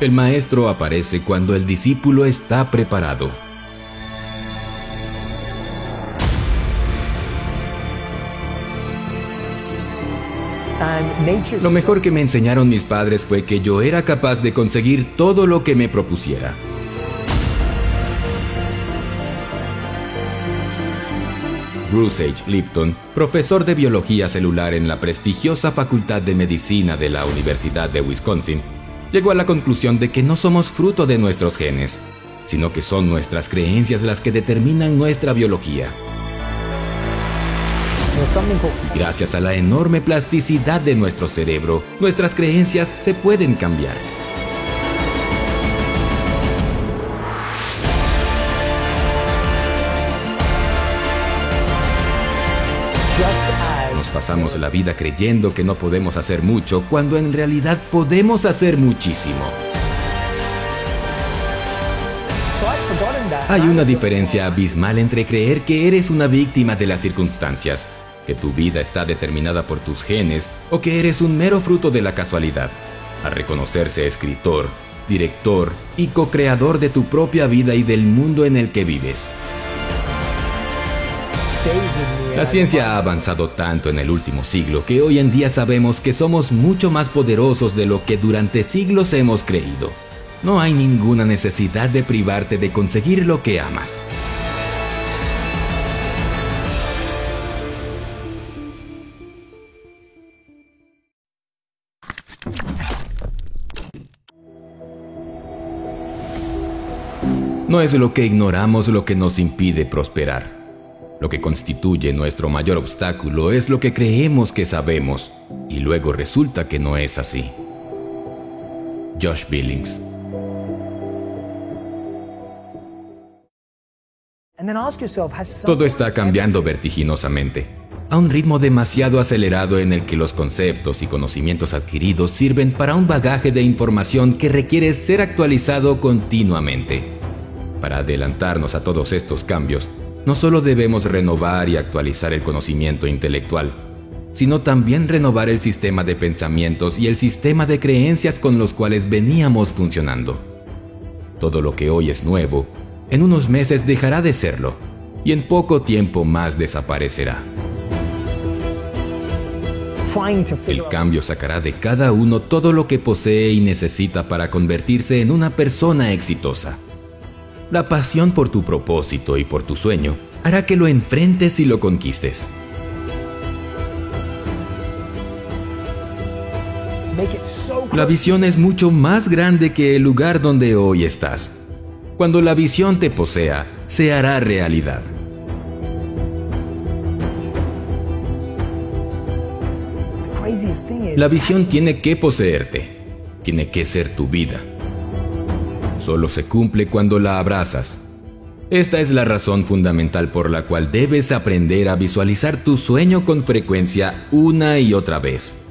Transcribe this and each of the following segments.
El maestro aparece cuando el discípulo está preparado. Lo mejor que me enseñaron mis padres fue que yo era capaz de conseguir todo lo que me propusiera. Bruce H. Lipton, profesor de biología celular en la prestigiosa Facultad de Medicina de la Universidad de Wisconsin, llegó a la conclusión de que no somos fruto de nuestros genes, sino que son nuestras creencias las que determinan nuestra biología. Y gracias a la enorme plasticidad de nuestro cerebro, nuestras creencias se pueden cambiar. Pasamos la vida creyendo que no podemos hacer mucho cuando en realidad podemos hacer muchísimo. Hay una diferencia abismal entre creer que eres una víctima de las circunstancias, que tu vida está determinada por tus genes o que eres un mero fruto de la casualidad, a reconocerse escritor, director y co-creador de tu propia vida y del mundo en el que vives. La ciencia ha avanzado tanto en el último siglo que hoy en día sabemos que somos mucho más poderosos de lo que durante siglos hemos creído. No hay ninguna necesidad de privarte de conseguir lo que amas. No es lo que ignoramos lo que nos impide prosperar. Lo que constituye nuestro mayor obstáculo es lo que creemos que sabemos y luego resulta que no es así. Josh Billings Todo está cambiando vertiginosamente, a un ritmo demasiado acelerado en el que los conceptos y conocimientos adquiridos sirven para un bagaje de información que requiere ser actualizado continuamente. Para adelantarnos a todos estos cambios, no solo debemos renovar y actualizar el conocimiento intelectual, sino también renovar el sistema de pensamientos y el sistema de creencias con los cuales veníamos funcionando. Todo lo que hoy es nuevo, en unos meses dejará de serlo, y en poco tiempo más desaparecerá. El cambio sacará de cada uno todo lo que posee y necesita para convertirse en una persona exitosa. La pasión por tu propósito y por tu sueño hará que lo enfrentes y lo conquistes. La visión es mucho más grande que el lugar donde hoy estás. Cuando la visión te posea, se hará realidad. La visión tiene que poseerte, tiene que ser tu vida solo se cumple cuando la abrazas. Esta es la razón fundamental por la cual debes aprender a visualizar tu sueño con frecuencia una y otra vez.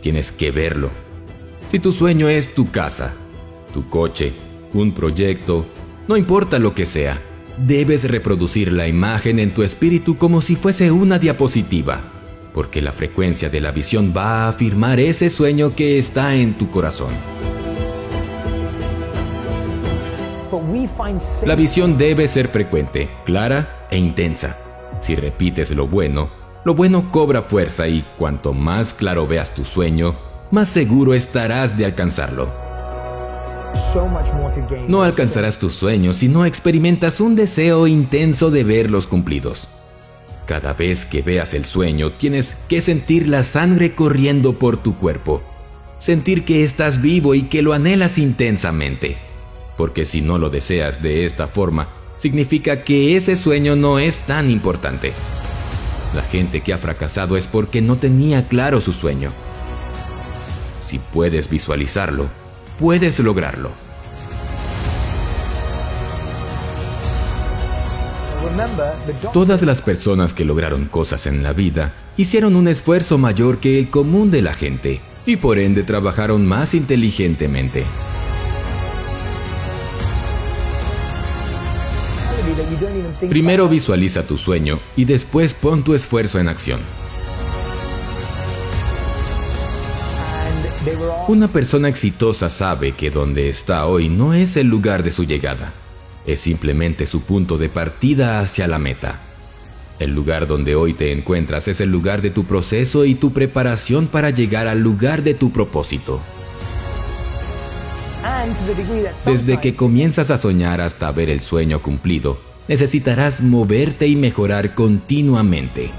Tienes que verlo. Si tu sueño es tu casa, tu coche, un proyecto, no importa lo que sea, debes reproducir la imagen en tu espíritu como si fuese una diapositiva, porque la frecuencia de la visión va a afirmar ese sueño que está en tu corazón. La visión debe ser frecuente, clara e intensa. Si repites lo bueno, lo bueno cobra fuerza y cuanto más claro veas tu sueño, más seguro estarás de alcanzarlo. No alcanzarás tus sueños si no experimentas un deseo intenso de verlos cumplidos. Cada vez que veas el sueño, tienes que sentir la sangre corriendo por tu cuerpo. Sentir que estás vivo y que lo anhelas intensamente porque si no lo deseas de esta forma, significa que ese sueño no es tan importante. La gente que ha fracasado es porque no tenía claro su sueño. Si puedes visualizarlo, puedes lograrlo. Todas las personas que lograron cosas en la vida hicieron un esfuerzo mayor que el común de la gente y por ende trabajaron más inteligentemente. Primero visualiza tu sueño y después pon tu esfuerzo en acción. Una persona exitosa sabe que donde está hoy no es el lugar de su llegada, es simplemente su punto de partida hacia la meta. El lugar donde hoy te encuentras es el lugar de tu proceso y tu preparación para llegar al lugar de tu propósito. Desde que comienzas a soñar hasta ver el sueño cumplido, necesitarás moverte y mejorar continuamente.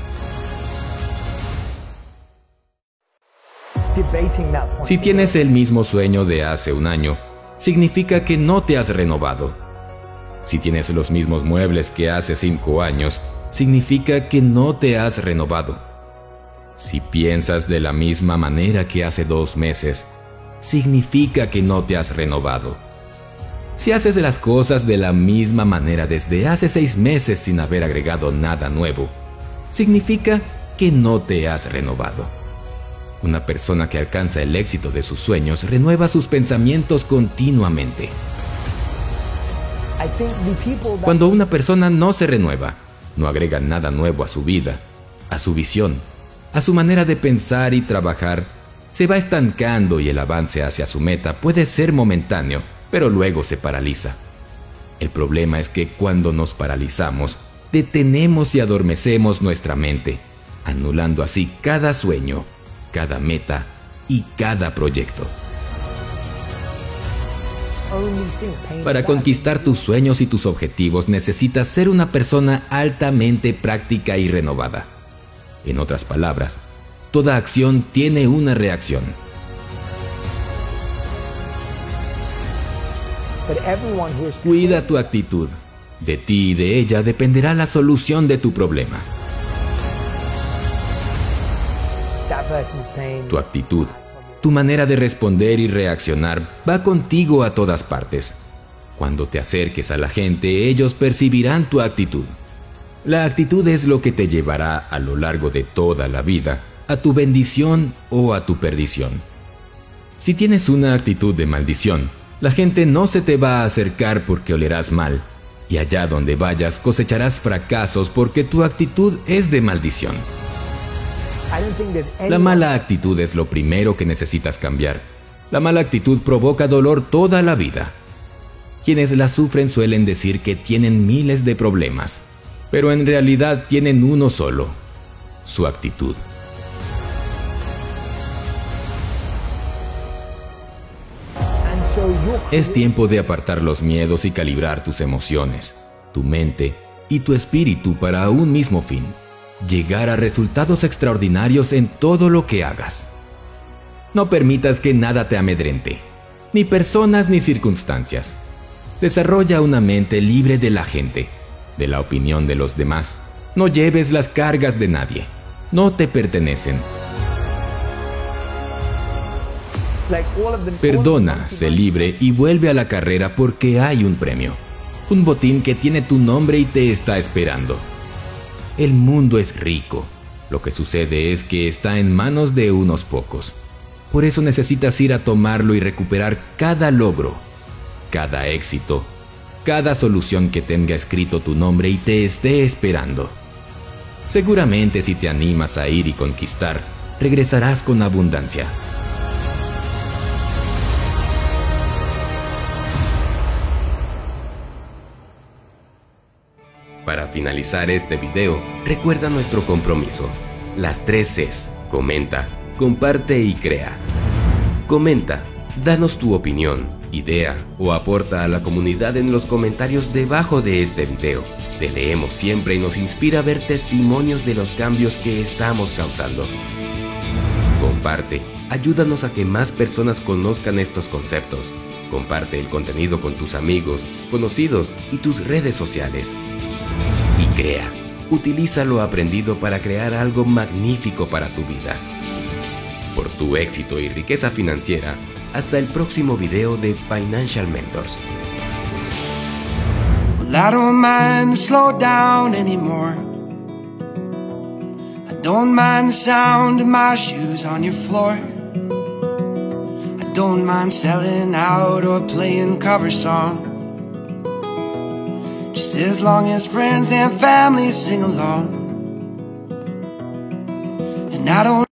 Si tienes el mismo sueño de hace un año, significa que no te has renovado. Si tienes los mismos muebles que hace cinco años, significa que no te has renovado. Si piensas de la misma manera que hace dos meses, significa que no te has renovado. Si haces las cosas de la misma manera desde hace seis meses sin haber agregado nada nuevo, significa que no te has renovado. Una persona que alcanza el éxito de sus sueños renueva sus pensamientos continuamente. Cuando una persona no se renueva, no agrega nada nuevo a su vida, a su visión, a su manera de pensar y trabajar, se va estancando y el avance hacia su meta puede ser momentáneo, pero luego se paraliza. El problema es que cuando nos paralizamos, detenemos y adormecemos nuestra mente, anulando así cada sueño, cada meta y cada proyecto. Para conquistar tus sueños y tus objetivos necesitas ser una persona altamente práctica y renovada. En otras palabras, toda acción tiene una reacción. Cuida tu actitud. De ti y de ella dependerá la solución de tu problema. Tu actitud, tu manera de responder y reaccionar va contigo a todas partes. Cuando te acerques a la gente, ellos percibirán tu actitud. La actitud es lo que te llevará a lo largo de toda la vida a tu bendición o a tu perdición. Si tienes una actitud de maldición, la gente no se te va a acercar porque olerás mal, y allá donde vayas cosecharás fracasos porque tu actitud es de maldición. La mala actitud es lo primero que necesitas cambiar. La mala actitud provoca dolor toda la vida. Quienes la sufren suelen decir que tienen miles de problemas, pero en realidad tienen uno solo, su actitud. Es tiempo de apartar los miedos y calibrar tus emociones, tu mente y tu espíritu para un mismo fin llegar a resultados extraordinarios en todo lo que hagas. No permitas que nada te amedrente, ni personas ni circunstancias. Desarrolla una mente libre de la gente, de la opinión de los demás. No lleves las cargas de nadie. No te pertenecen. Perdona, sé libre y vuelve a la carrera porque hay un premio. Un botín que tiene tu nombre y te está esperando. El mundo es rico. Lo que sucede es que está en manos de unos pocos. Por eso necesitas ir a tomarlo y recuperar cada logro, cada éxito, cada solución que tenga escrito tu nombre y te esté esperando. Seguramente si te animas a ir y conquistar, regresarás con abundancia. Para finalizar este video, recuerda nuestro compromiso. Las tres Cs. Comenta, comparte y crea. Comenta, danos tu opinión, idea o aporta a la comunidad en los comentarios debajo de este video. Te leemos siempre y nos inspira a ver testimonios de los cambios que estamos causando. Comparte, ayúdanos a que más personas conozcan estos conceptos. Comparte el contenido con tus amigos, conocidos y tus redes sociales crea. Utiliza lo aprendido para crear algo magnífico para tu vida. Por tu éxito y riqueza financiera, hasta el próximo video de Financial Mentors. I don't mind slow down anymore. I don't mind the sound of my shoes on your floor. I don't mind selling out or playing cover songs. As long as friends and family sing along. And I don't